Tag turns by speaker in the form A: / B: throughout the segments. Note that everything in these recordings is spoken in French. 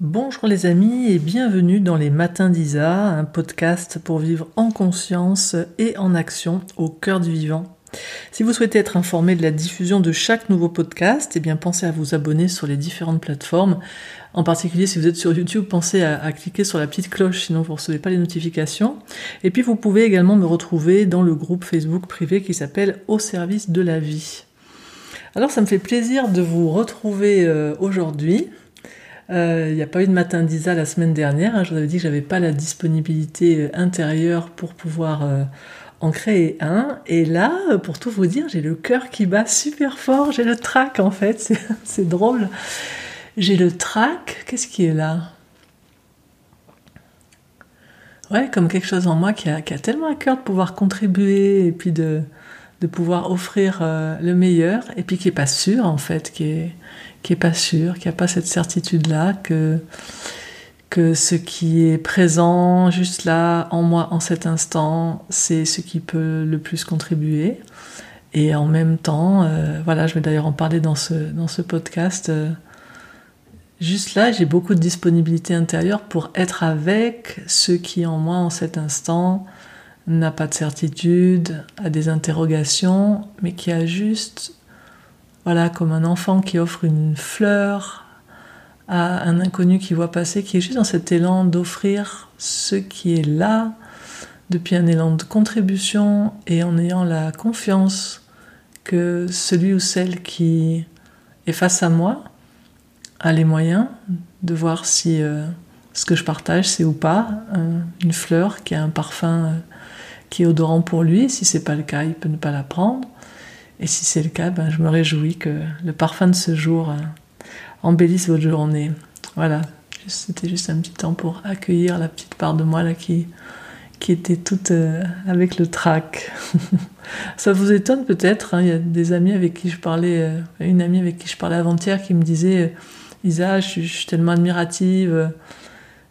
A: Bonjour les amis et bienvenue dans les Matins d'Isa, un podcast pour vivre en conscience et en action au cœur du vivant. Si vous souhaitez être informé de la diffusion de chaque nouveau podcast, eh bien pensez à vous abonner sur les différentes plateformes. En particulier, si vous êtes sur YouTube, pensez à, cliquer sur la petite cloche, sinon vous ne recevez pas les notifications. Et puis vous pouvez également me retrouver dans le groupe Facebook privé qui s'appelle Au service de la vie. Alors ça me fait plaisir de vous retrouver euh, aujourd'hui il euh, n'y a pas eu de matin d'Isa la semaine dernière. Hein. je vous avais dit que j'avais pas la disponibilité euh, intérieure pour pouvoir euh, en créer un. Et là, pour tout vous dire, j'ai le cœur qui bat super fort. J'ai le trac en fait. C'est drôle. J'ai le trac. Qu'est-ce qui est là? Ouais, comme quelque chose en moi qui a, tellement à cœur de pouvoir contribuer et puis de, de pouvoir offrir le meilleur et puis qui est pas sûr en fait, qui est qui est pas sûr, qui a pas cette certitude-là que que ce qui est présent juste là en moi en cet instant, c'est ce qui peut le plus contribuer. Et en même temps, euh, voilà, je vais d'ailleurs en parler dans ce, dans ce podcast. Euh, juste là, j'ai beaucoup de disponibilité intérieure pour être avec ce qui en moi en cet instant n'a pas de certitude, a des interrogations, mais qui a juste voilà, comme un enfant qui offre une fleur à un inconnu qui voit passer, qui est juste dans cet élan d'offrir ce qui est là, depuis un élan de contribution et en ayant la confiance que celui ou celle qui est face à moi a les moyens de voir si euh, ce que je partage c'est ou pas une fleur qui a un parfum euh, qui est odorant pour lui. Si c'est pas le cas, il peut ne pas la prendre. Et si c'est le cas, ben, je me réjouis que le parfum de ce jour euh, embellisse votre journée. Voilà, c'était juste un petit temps pour accueillir la petite part de moi là qui, qui était toute euh, avec le trac. Ça vous étonne peut-être, hein, il y a des amis avec qui je parlais, euh, une amie avec qui je parlais avant-hier qui me disait Isa, je suis, tellement admirative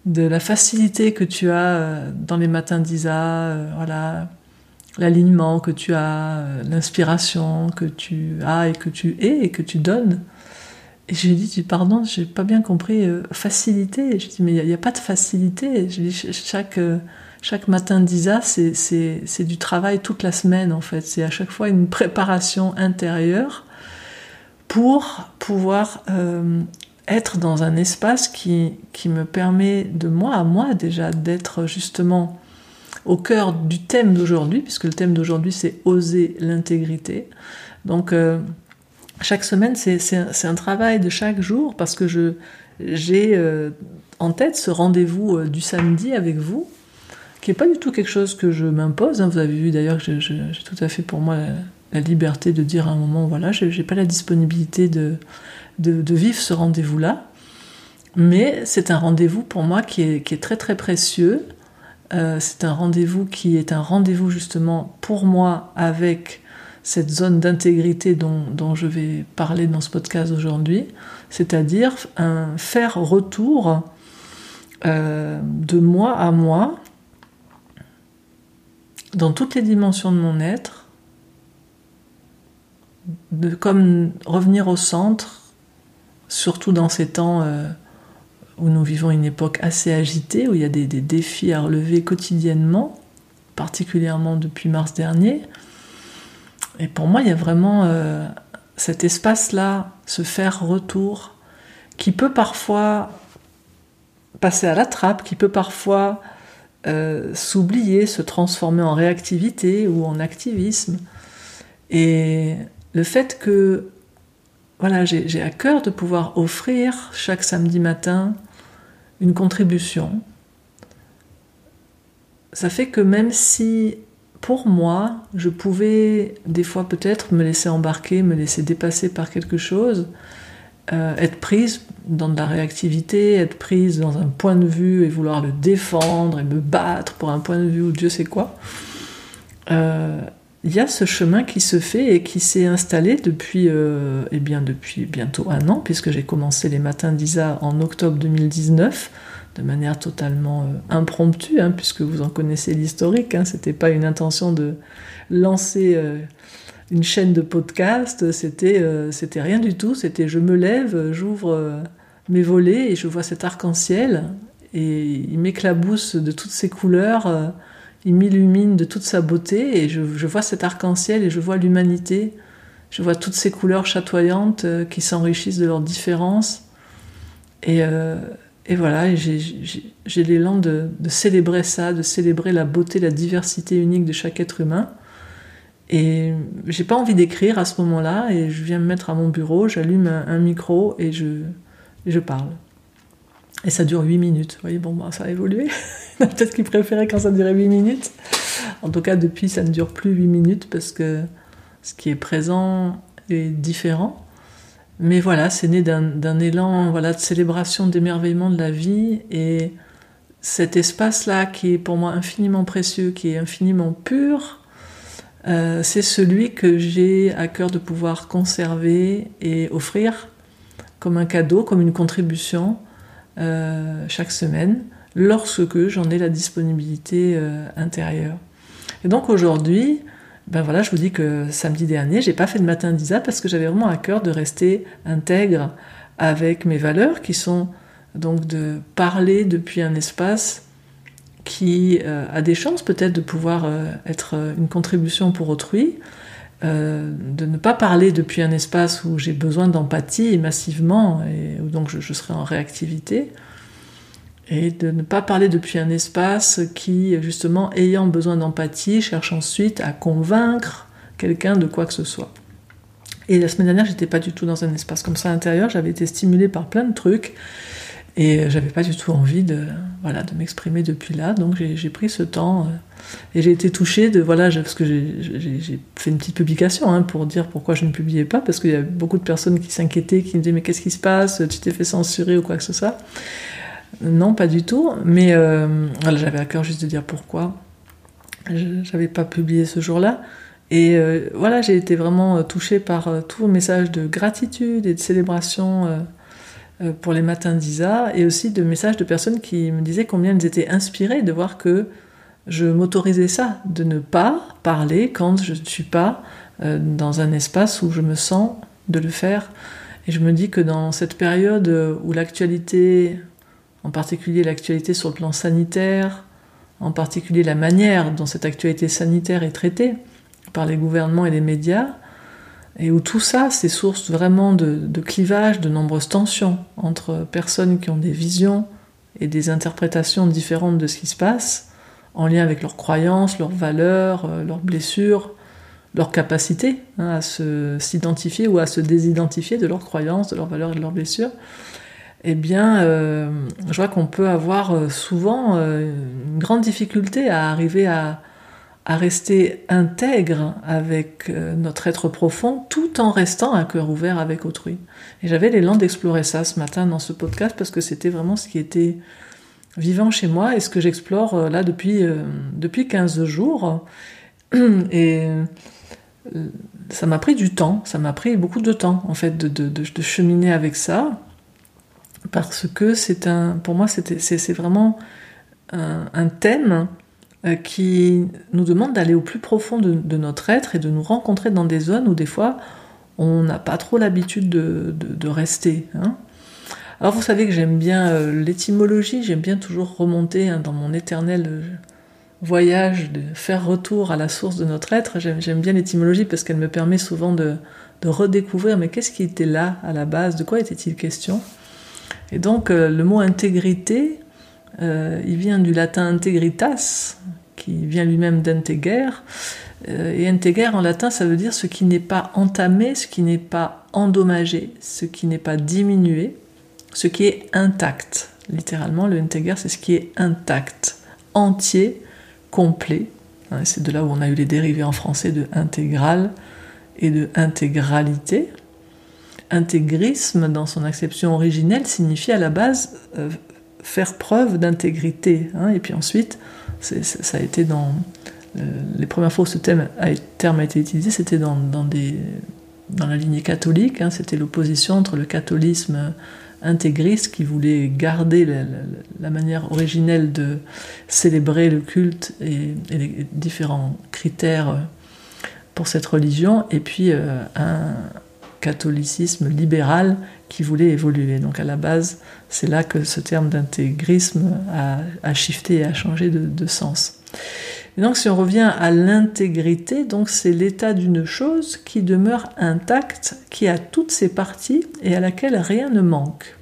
A: de la facilité que tu as dans les matins d'Isa, voilà, l'alignement que tu as, euh, l'inspiration que tu as et que tu es et que tu donnes. Et je lui ai dit, pardon, j'ai pas bien compris, euh, facilité. Je lui ai dit, mais il n'y a, pas de facilité. Je lui chaque, euh, chaque matin d'Isa, c'est du travail toute la semaine, en fait. C'est à chaque fois une préparation intérieure pour pouvoir être dans un espace qui, qui me permet de moi à moi déjà d'être justement au cœur du thème d'aujourd'hui, puisque le thème d'aujourd'hui c'est oser l'intégrité. Donc euh, chaque semaine c'est un, travail de chaque jour parce que je j'ai euh, en tête ce rendez-vous euh, du samedi avec vous, qui n'est pas du tout quelque chose que je m'impose. Hein. Vous avez vu d'ailleurs que j'ai tout à fait pour moi la, liberté de dire à un moment, voilà, je n'ai pas la disponibilité de, de, vivre ce rendez-vous-là. Mais c'est un rendez-vous pour moi qui est, qui est très très précieux euh, c'est un rendez-vous qui est un rendez-vous justement pour moi avec cette zone d'intégrité dont, je vais parler dans ce podcast aujourd'hui, c'est-à-dire un faire retour euh, de moi à moi dans toutes les dimensions de mon être, de, comme revenir au centre, surtout dans ces temps euh, où nous vivons une époque assez agitée, où il y a des, défis à relever quotidiennement, particulièrement depuis mars dernier. Et pour moi, il y a vraiment euh, cet espace-là, ce faire retour, qui peut parfois passer à la trappe, qui peut parfois euh, s'oublier, se transformer en réactivité ou en activisme. Et le fait que voilà, j'ai à cœur de pouvoir offrir chaque samedi matin une contribution. Ça fait que même si pour moi, je pouvais des fois peut-être me laisser embarquer, me laisser dépasser par quelque chose, euh, être prise dans de la réactivité, être prise dans un point de vue et vouloir le défendre et me battre pour un point de vue ou Dieu sait quoi, euh, il y a ce chemin qui se fait et qui s'est installé depuis, euh, eh bien depuis bientôt un an, puisque j'ai commencé les matins d'Isa en octobre 2019, de manière totalement euh, impromptue, hein, puisque vous en connaissez l'historique. Hein, c'était pas une intention de lancer euh, une chaîne de podcast, c'était c'était rien du tout. C'était je me lève, j'ouvre volets et je vois cet arc-en-ciel et il m'éclabousse de toutes ses couleurs, il m'illumine de toute sa beauté et je, vois cet arc-en-ciel et je vois l'humanité, je vois toutes ces couleurs chatoyantes euh, qui s'enrichissent de leurs différences et, et voilà, j'ai l'élan de, célébrer ça, de célébrer la beauté, la diversité unique de chaque être humain. Et j'ai pas envie d'écrire à ce moment-là, et je viens me mettre à mon bureau, j'allume un, micro et je, je parle. Et ça dure 8 minutes. Vous voyez, bon, bah, ça a évolué. Peut-être qui préféraient quand ça durait 8 minutes. En tout cas, depuis, ça ne dure plus 8 minutes parce que ce qui est présent est différent. Mais voilà, c'est né d'un élan voilà, de célébration, d'émerveillement de la vie. Et cet espace-là, qui est pour moi infiniment précieux, qui est infiniment pur, euh, c'est celui que j'ai à cœur de pouvoir conserver et offrir comme un cadeau, comme une contribution euh, chaque semaine, lorsque j'en ai la disponibilité euh, intérieure. Et donc aujourd'hui, ben voilà, je vous dis que samedi dernier, j'ai pas fait de matin d'Isa parce que j'avais vraiment à cœur de rester intègre avec mes valeurs qui sont donc de parler depuis un espace qui euh, a des chances peut-être de pouvoir être une contribution pour autrui, euh, de ne pas parler depuis un espace où j'ai besoin d'empathie massivement et où donc je, je serai en réactivité, et de ne pas parler depuis un espace qui, justement, ayant besoin d'empathie, cherche ensuite à convaincre quelqu'un de quoi que ce soit. Et la semaine dernière, j'étais pas du tout dans un espace comme ça intérieur, j'avais été stimulée par plein de trucs et j'avais pas du tout envie de, voilà, de m'exprimer depuis là, donc j'ai pris ce temps euh, et j'ai été touchée de, voilà, parce que j'ai fait une petite publication hein, pour dire pourquoi je ne publiais pas, parce qu'il y a beaucoup de personnes qui s'inquiétaient, qui me disaient mais qu'est-ce qui se passe, tu t'es fait censurer ou quoi que ce soit? Non, pas du tout. Mais euh, j'avais à cœur juste de dire pourquoi. J'avais pas publié ce jour-là. Et euh, voilà, j'ai été vraiment touchée par tout message de gratitude et de célébration pour les matins d'Isa, et aussi de messages de personnes qui me disaient combien elles étaient inspirées de voir que je m'autorisais ça, de ne pas parler quand je ne suis pas dans un espace où je me sens de le faire. Et je me dis que dans cette période où l'actualité en particulier l'actualité sur le plan sanitaire, en particulier la manière dont cette actualité sanitaire est traitée par les gouvernements et les médias, et où tout ça, c'est source vraiment de, de clivage, de nombreuses tensions entre personnes qui ont des visions et des interprétations différentes de ce qui se passe, en lien avec leurs croyances, leurs valeurs, euh, leurs blessures, leur capacité hein, à s'identifier ou à se désidentifier de leurs croyances, de leurs valeurs et de leurs blessures. Eh bien, euh, je vois qu'on peut avoir euh, souvent une grande difficulté à arriver à, rester intègre avec notre être profond tout en restant un cœur ouvert avec autrui. Et j'avais l'élan d'explorer ça ce matin dans ce podcast parce que c'était vraiment ce qui était vivant chez moi et ce que j'explore là depuis, depuis 15 jours. Et ça m'a pris du temps, ça m'a pris beaucoup de temps en fait de cheminer avec ça parce que c'est un, pour moi, c'est vraiment un, thème euh, qui nous demande d'aller au plus profond de, notre être et de nous rencontrer dans des zones où des fois on n'a pas trop l'habitude de, rester. Hein. Alors vous savez que j'aime bien euh, l'étymologie, j'aime bien toujours remonter hein, dans mon éternel euh, voyage de faire retour à la source de notre être. J'aime bien l'étymologie parce qu'elle me permet souvent de, redécouvrir mais qu'est-ce qui était là à la base, de quoi était-il question? Et donc euh, le mot intégrité, euh, il vient du latin integritas, qui vient lui-même d'integer. Euh, et integer en latin, ça veut dire ce qui n'est pas entamé, ce qui n'est pas endommagé, ce qui n'est pas diminué, ce qui est intact. Littéralement, le integer, c'est ce qui est intact, entier, complet. Hein, c'est de là où on a eu les dérivés en français de intégral et de intégralité intégrisme, dans son acception originelle, signifie à la base euh, faire preuve d'intégrité. Hein. et puis ensuite, ça a été dans. Euh, les premières fois où ce terme a, été utilisé, c'était dans, des, dans la lignée catholique. Hein. c'était l'opposition entre le catholisme intégriste qui voulait garder la, manière originelle de célébrer le culte et, les différents critères pour cette religion, et puis euh, un, catholicisme libéral qui voulait évoluer. Donc à la base, c'est là que ce terme d'intégrisme a, shifté et a changé de, sens. Et donc si on revient à l'intégrité, donc c'est l'état d'une chose qui demeure intacte, qui a toutes ses parties et à laquelle rien ne manque.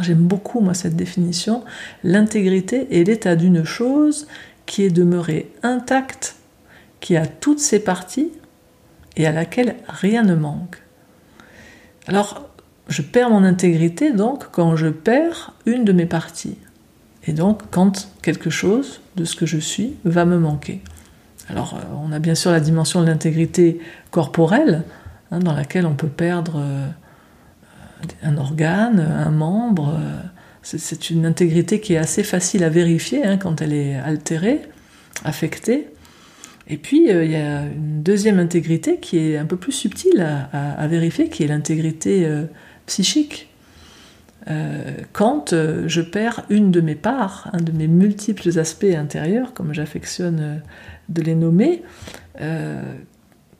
A: J'aime beaucoup moi cette définition. L'intégrité est l'état d'une chose qui est demeurée intacte, qui a toutes ses parties et à laquelle rien ne manque. Alors, je perds mon intégrité donc quand je perds une de mes parties. Et donc quand quelque chose de ce que je suis va me manquer. Alors, euh, on a bien sûr la dimension de l'intégrité corporelle, hein, dans laquelle on peut perdre euh, un organe, un membre. Euh, c'est une intégrité qui est assez facile à vérifier hein, quand elle est altérée, affectée. Et puis, il y a une deuxième intégrité qui est un peu plus subtile à, vérifier, qui est l'intégrité psychique. Euh, quand je perds une de mes parts, un de mes multiples aspects intérieurs, comme j'affectionne de les nommer,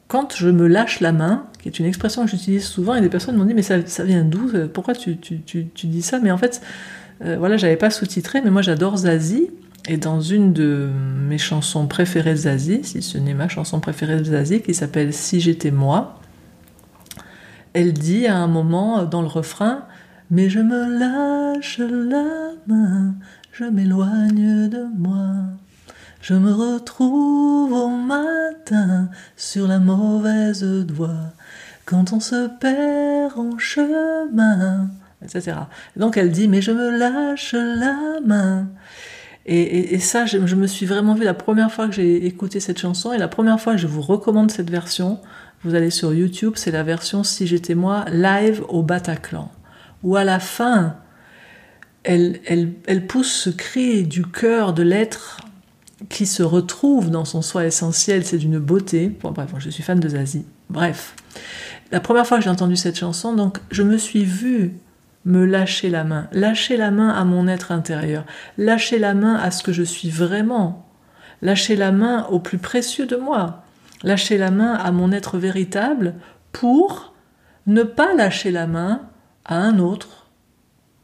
A: quand je me lâche la main, qui est une expression que j'utilise souvent, et des personnes m'ont dit mais ça, vient d'où Pourquoi tu, dis ça? Mais en fait, voilà, j'avais pas sous-titré, mais moi j'adore Zazie, et dans une de mes chansons préférées Zazie, si ce n'est ma chanson préférée Zazie, qui s'appelle Si j'étais moi, elle dit à un moment dans le refrain Mais je me lâche la main, je m'éloigne de moi. Je me retrouve au matin sur la mauvaise voie, quand on se perd en chemin, etc. donc elle dit Mais je me lâche la main. Et, ça, je, me suis vraiment vu la première fois que j'ai écouté cette chanson et la première fois que je vous recommande cette version, vous allez sur YouTube, c'est la version Si j'étais moi, live au Bataclan, où à la fin, elle, elle, pousse ce cri du cœur de l'être qui se retrouve dans son soi essentiel, c'est d'une beauté. Bref, je suis fan de Zazie. Bref, la première fois que j'ai entendu cette chanson, donc je me suis vue me lâcher la main, lâcher la main à mon être intérieur, lâcher la main à ce que je suis vraiment, lâcher la main au plus précieux de moi, lâcher la main à mon être véritable pour ne pas lâcher la main à un autre.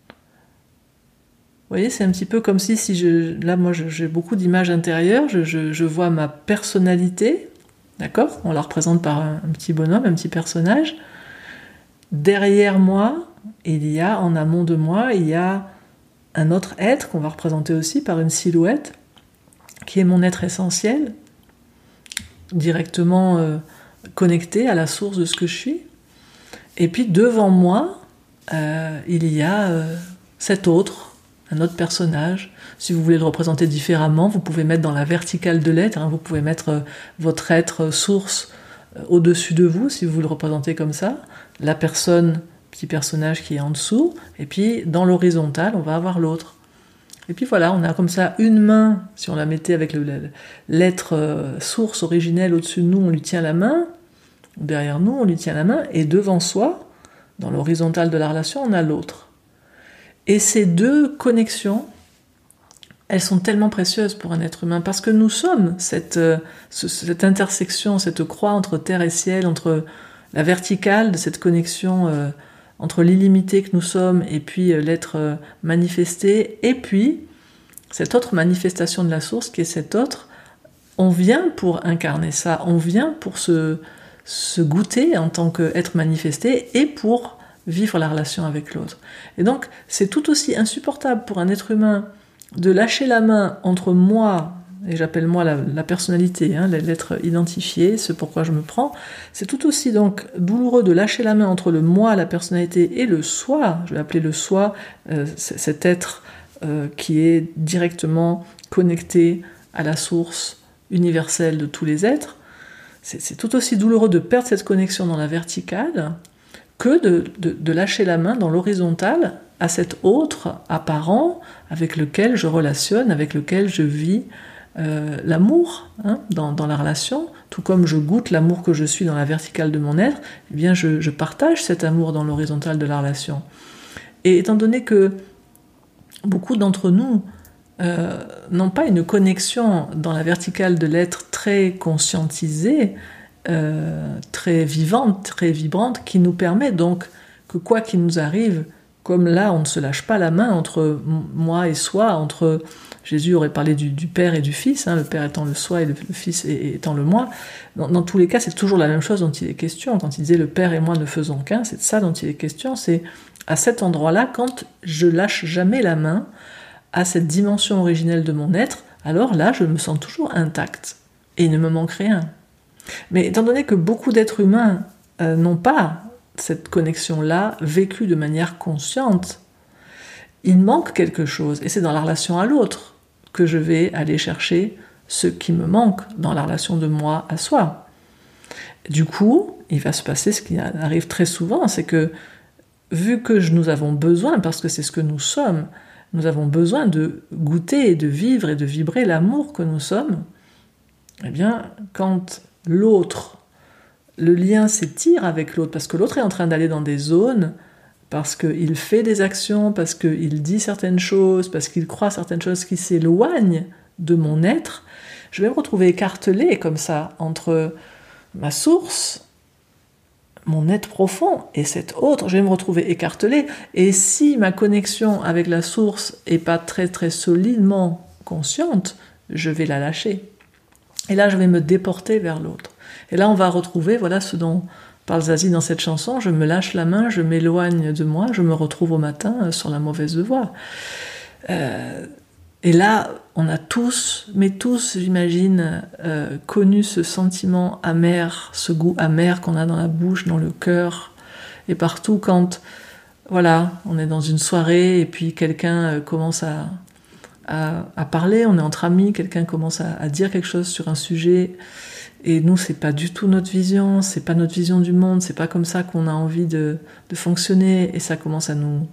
A: Vous voyez, c'est un petit peu comme si, si je, là, moi, j'ai beaucoup d'images intérieures, je, vois ma personnalité, d'accord? On la représente par un petit bonhomme, un petit personnage. Derrière moi, il y a en amont de moi, il y a un autre être qu'on va représenter aussi par une silhouette, qui est mon être essentiel, directement euh, connecté à la source de ce que je suis. Et puis devant moi, euh, il y a euh, cet autre, un autre personnage. Si vous voulez le représenter différemment, vous pouvez mettre dans la verticale de l'être, hein, vous pouvez mettre votre être source au-dessus de vous, si vous le représentez comme ça. La personne petit personnage qui est en dessous, et puis dans l'horizontale, on va avoir l'autre. Et puis voilà, on a comme ça une main, si on la mettait avec l'être euh, source originelle au-dessus de nous, on lui tient la main, derrière nous, on lui tient la main, et devant soi, dans l'horizontale de la relation, on a l'autre. Et ces deux connexions, elles sont tellement précieuses pour un être humain, parce que nous sommes cette, euh, cette intersection, cette croix entre terre et ciel, entre la verticale de cette connexion euh, entre l'illimité que nous sommes et puis euh, l'être euh, manifesté, et puis cette autre manifestation de la source qui est cette autre, on vient pour incarner ça, on vient pour se, se goûter en tant qu'être manifesté et pour vivre la relation avec l'autre. Et donc c'est tout aussi insupportable pour un être humain de lâcher la main entre moi et j'appelle moi la, personnalité, hein, l'être identifié, ce pourquoi je me prends, c'est tout aussi donc douloureux de lâcher la main entre le moi, la personnalité et le soi, je vais appeler le soi, euh, cet être euh, qui est directement connecté à la source universelle de tous les êtres, c'est tout aussi douloureux de perdre cette connexion dans la verticale que de, de lâcher la main dans l'horizontale à cet autre apparent avec lequel je relationne, avec lequel je vis euh, l'amour hein, dans, la relation, tout comme je goûte l'amour que je suis dans la verticale de mon être, eh bien je, partage cet amour dans l'horizontale de la relation. Et étant donné que beaucoup d'entre nous euh, n'ont pas une connexion dans la verticale de l'être très conscientisée, euh, très vivante, très vibrante, qui nous permet donc que quoi qu'il nous arrive, comme là, on ne se lâche pas la main entre moi et soi, entre Jésus aurait parlé du, Père et du Fils, hein, le Père étant le soi et le, Fils étant le moi. Dans, tous les cas, c'est toujours la même chose dont il est question. Quand il disait le Père et moi ne faisons qu'un, c'est de ça dont il est question. C'est à cet endroit-là, quand je lâche jamais la main à cette dimension originelle de mon être, alors là, je me sens toujours intact et il ne me manque rien. Mais étant donné que beaucoup d'êtres humains euh, n'ont pas cette connexion-là vécue de manière consciente, il manque quelque chose et c'est dans la relation à l'autre que je vais aller chercher ce qui me manque dans la relation de moi à soi. Du coup, il va se passer ce qui arrive très souvent, c'est que vu que nous avons besoin, parce que c'est ce que nous sommes, nous avons besoin de goûter et de vivre et de vibrer l'amour que nous sommes, eh bien, quand l'autre, le lien s'étire avec l'autre, parce que l'autre est en train d'aller dans des zones, parce qu'il fait des actions, parce qu'il dit certaines choses, parce qu'il croit certaines choses qui s'éloignent de mon être, je vais me retrouver écartelé comme ça entre ma source, mon être profond et cet autre, je vais me retrouver écartelé. Et si ma connexion avec la source est pas très très solidement consciente, je vais la lâcher. Et là, je vais me déporter vers l'autre. Et là, on va retrouver, voilà ce dont parle Zazie dans cette chanson, je me lâche la main, je m'éloigne de moi, je me retrouve au matin euh, sur la mauvaise voie. Euh, et là, on a tous, mais tous, j'imagine, euh, connu ce sentiment amer, ce goût amer qu'on a dans la bouche, dans le cœur, et partout quand, voilà, on est dans une soirée et puis quelqu'un commence à, à, parler, on est entre amis, quelqu'un commence à, dire quelque chose sur un sujet, et nous, c'est pas du tout notre vision, c'est pas notre vision du monde, c'est pas comme ça qu'on a envie de, fonctionner, et ça commence à nous,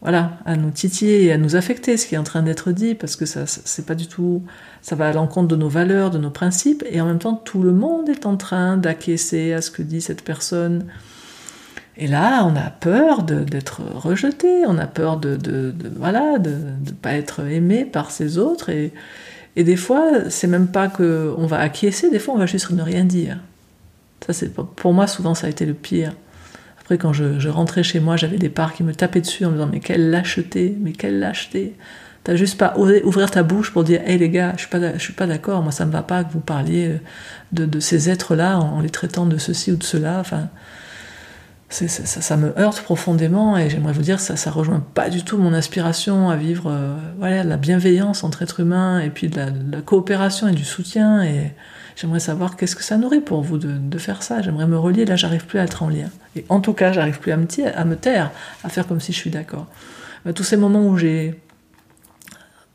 A: voilà, à nous titiller et à nous affecter ce qui est en train d'être dit, parce que ça, c'est pas du tout, ça va à l'encontre de nos valeurs, de nos principes, et en même temps, tout le monde est en train d'acquiescer à ce que dit cette personne. Et là, on a peur d'être rejeté, on a peur de, de, voilà, de ne pas être aimé par ces autres. Et, et des fois, c'est même pas qu'on va acquiescer, des fois, on va juste ne rien dire. Ça, c'est pour moi, souvent, ça a été le pire. Après, quand je, rentrais chez moi, j'avais des parts qui me tapaient dessus en me disant Mais quelle lâcheté, mais quelle lâcheté T'as juste pas osé ouvrir ta bouche pour dire Hé les gars, je suis pas, suis pas d'accord, moi ça me va pas que vous parliez de, de ces êtres-là en, les traitant de ceci ou de cela. Enfin, ça, me heurte profondément et j'aimerais vous dire ça ça rejoint pas du tout mon aspiration à vivre euh, voilà la bienveillance entre êtres humains et puis de la, coopération et du soutien et j'aimerais savoir qu'est-ce que ça nourrit pour vous de, faire ça. J'aimerais me relier. Là j'arrive plus à être en lien. Et en tout cas j'arrive plus à me, taire à faire comme si je suis d'accord. Tous ces moments où j'ai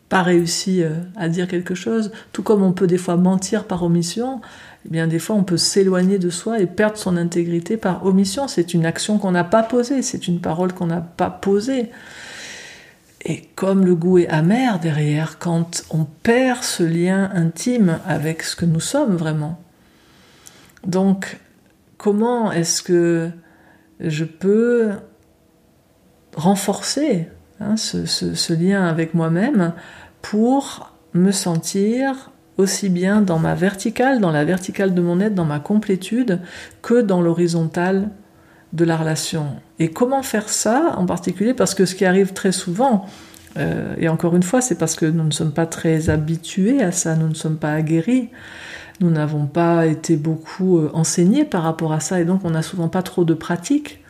A: pas réussi euh, à dire quelque chose, tout comme on peut des fois mentir par omission, eh bien des fois on peut s'éloigner de soi et perdre son intégrité par omission. C'est une action qu'on n'a pas posée, c'est une parole qu'on n'a pas posée. Et comme le goût est amer derrière, quand on perd ce lien intime avec ce que nous sommes vraiment. Donc, comment est-ce que je peux renforcer hein, ce lien avec moi-même pour me sentir aussi bien dans ma verticale, dans la verticale de mon être, dans ma complétude, que dans l'horizontale de la relation. Et comment faire ça en particulier Parce que ce qui arrive très souvent, euh, et encore une fois, c'est parce que nous ne sommes pas très habitués à ça, nous ne sommes pas aguerris, nous n'avons pas été beaucoup euh, enseignés par rapport à ça, et donc on n'a souvent pas trop de pratique.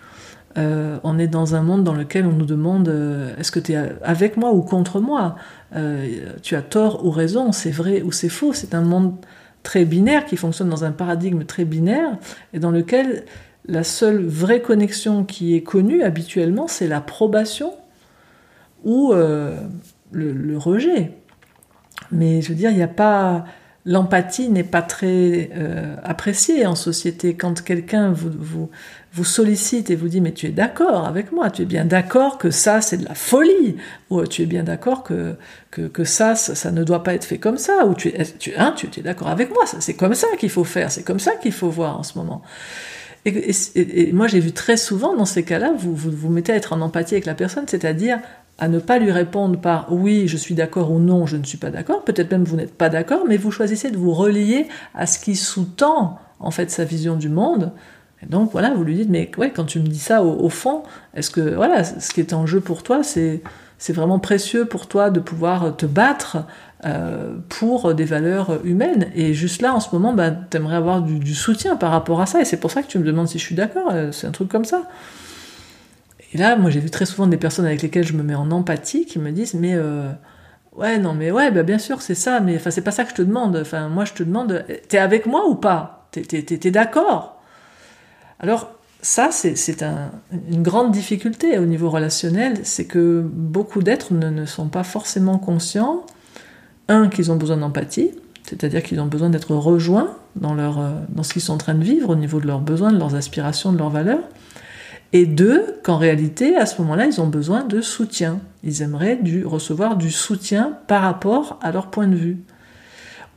A: Euh, on est dans un monde dans lequel on nous demande est-ce que tu es avec moi ou contre moi euh, tu as tort ou raison, c'est vrai ou c'est faux. C'est un monde très binaire qui fonctionne dans un paradigme très binaire et dans lequel la seule vraie connexion qui est connue habituellement, c'est l'approbation ou euh, le, rejet. Mais je veux dire, il a pas l'empathie n'est pas très euh, appréciée en société. Quand quelqu'un vous, vous, sollicite et vous dit mais tu es d'accord avec moi, tu es bien d'accord que ça c'est de la folie, ou tu es bien d'accord que, que, ça, ça, ne doit pas être fait comme ça, ou tu es, tu, hein, tu, es d'accord avec moi, c'est comme ça qu'il faut faire, c'est comme ça qu'il faut voir en ce moment. Et, et moi j'ai vu très souvent dans ces cas-là, vous, vous vous mettez à être en empathie avec la personne, c'est-à-dire à ne pas lui répondre par oui, je suis d'accord ou non, je ne suis pas d'accord. Peut-être même vous n'êtes pas d'accord, mais vous choisissez de vous relier à ce qui sous-tend en fait sa vision du monde. Et donc voilà, vous lui dites, mais ouais, quand tu me dis ça au, fond, est-ce que voilà, ce qui est en jeu pour toi, c'est c'est vraiment précieux pour toi de pouvoir te battre euh, pour des valeurs humaines. Et juste là, en ce moment, bah, tu aimerais avoir du, soutien par rapport à ça. Et c'est pour ça que tu me demandes si je suis d'accord. Euh, c'est un truc comme ça. Et là, moi, j'ai vu très souvent des personnes avec lesquelles je me mets en empathie qui me disent, mais euh, ouais, non, mais ouais, bah, bien sûr, c'est ça. Mais enfin, c'est pas ça que je te demande. Enfin, moi, je te demande, t'es avec moi ou pas? T'es, t'es d'accord? Alors, ça, c'est une grande difficulté au niveau relationnel, c'est que beaucoup d'êtres ne, sont pas forcément conscients, un, qu'ils ont besoin d'empathie, c'est-à-dire qu'ils ont besoin d'être rejoints euh, dans ce qu'ils sont en train de vivre au niveau de leurs besoins, de leurs aspirations, de leurs valeurs, et deux, qu'en réalité, à ce moment-là, ils ont besoin de soutien. Ils aimeraient recevoir du soutien par rapport à leur point de vue.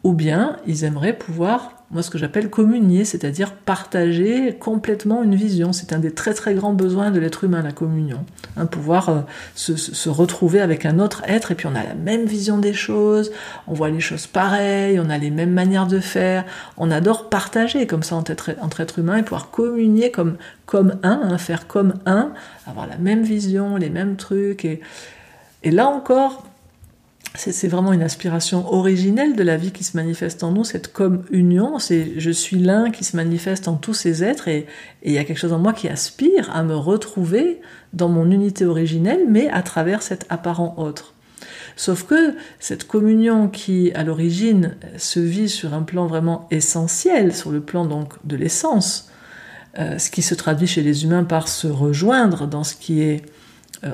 A: Ou bien, ils aimeraient pouvoir moi ce que j'appelle communier, c'est-à-dire partager complètement une vision. C'est un des très très grands besoins de l'être humain, la communion. Hein, pouvoir euh, se, retrouver avec un autre être et puis on a la même vision des choses, on voit les choses pareilles, on a les mêmes manières de faire, on adore partager comme ça entre, entre êtres humains et pouvoir communier comme, comme un, hein, faire comme un, avoir la même vision, les mêmes trucs. Et, et là encore, c'est vraiment une aspiration originelle de la vie qui se manifeste en nous, cette comme union, c'est je suis l'un qui se manifeste en tous ces êtres et il y a quelque chose en moi qui aspire à me retrouver dans mon unité originelle, mais à travers cet apparent autre. Sauf que cette communion qui, à l'origine, se vit sur un plan vraiment essentiel, sur le plan donc de l'essence, euh, ce qui se traduit chez les humains par se rejoindre dans ce qui est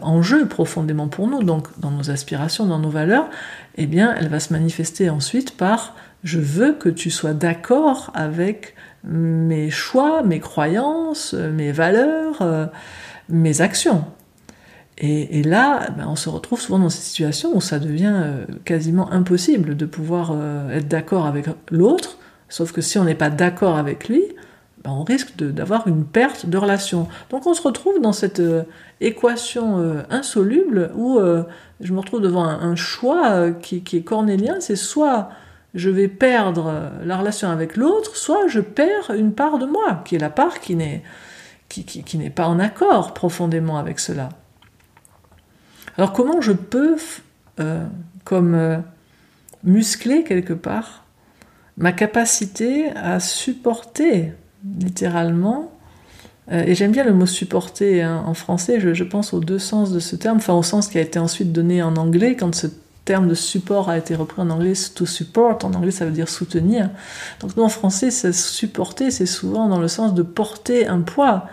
A: en jeu profondément pour nous, donc dans nos aspirations, dans nos valeurs, eh bien, elle va se manifester ensuite par je veux que tu sois d'accord avec mes choix, mes croyances, mes valeurs, euh, mes actions. Et, là, ben, on se retrouve souvent dans ces situations où ça devient euh, quasiment impossible de pouvoir être d'accord avec l'autre, sauf que si on n'est pas d'accord avec lui, on risque d'avoir une perte de relation. Donc on se retrouve dans cette équation euh, insoluble où euh, je me retrouve devant un, choix euh, qui, est cornélien, c'est soit je vais perdre la relation avec l'autre, soit je perds une part de moi, qui est la part qui n'est qui, n'est pas en accord profondément avec cela. Alors comment je peux, comme muscler quelque part, ma capacité à supporter littéralement euh, et j'aime bien le mot supporter hein. en français, je, pense aux deux sens de ce terme, enfin au sens qui a été ensuite donné en anglais, quand ce terme de support a été repris en anglais, to support, en anglais ça veut dire soutenir. Donc nous en français, supporter, c'est souvent dans le sens de porter un poids.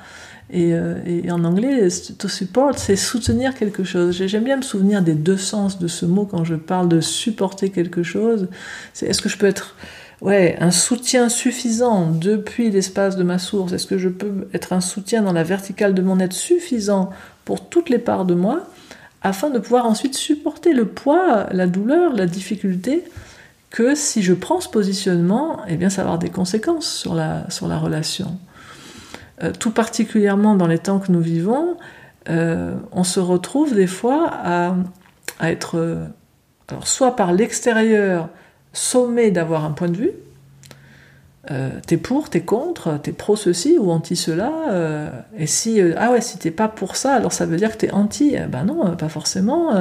A: Et, euh, et en anglais, to support, c'est soutenir quelque chose. J'aime bien me souvenir des deux sens de ce mot quand je parle de supporter quelque chose. C'est est-ce que je peux être ouais, un soutien suffisant depuis l'espace de ma source Est-ce que je peux être un soutien dans la verticale de mon être suffisant pour toutes les parts de moi afin de pouvoir ensuite supporter le poids, la douleur, la difficulté que si je prends ce positionnement, eh bien ça va avoir des conséquences sur la, relation. Euh, tout particulièrement dans les temps que nous vivons, euh, on se retrouve des fois à, être, euh, soit par l'extérieur, sommet d'avoir un point de vue. Euh, t'es pour, t'es contre, t'es pro ceci ou anti cela. Euh, et si euh, ah ouais, si t'es pas pour ça, alors ça veut dire que t'es anti. Eh ben non, pas forcément.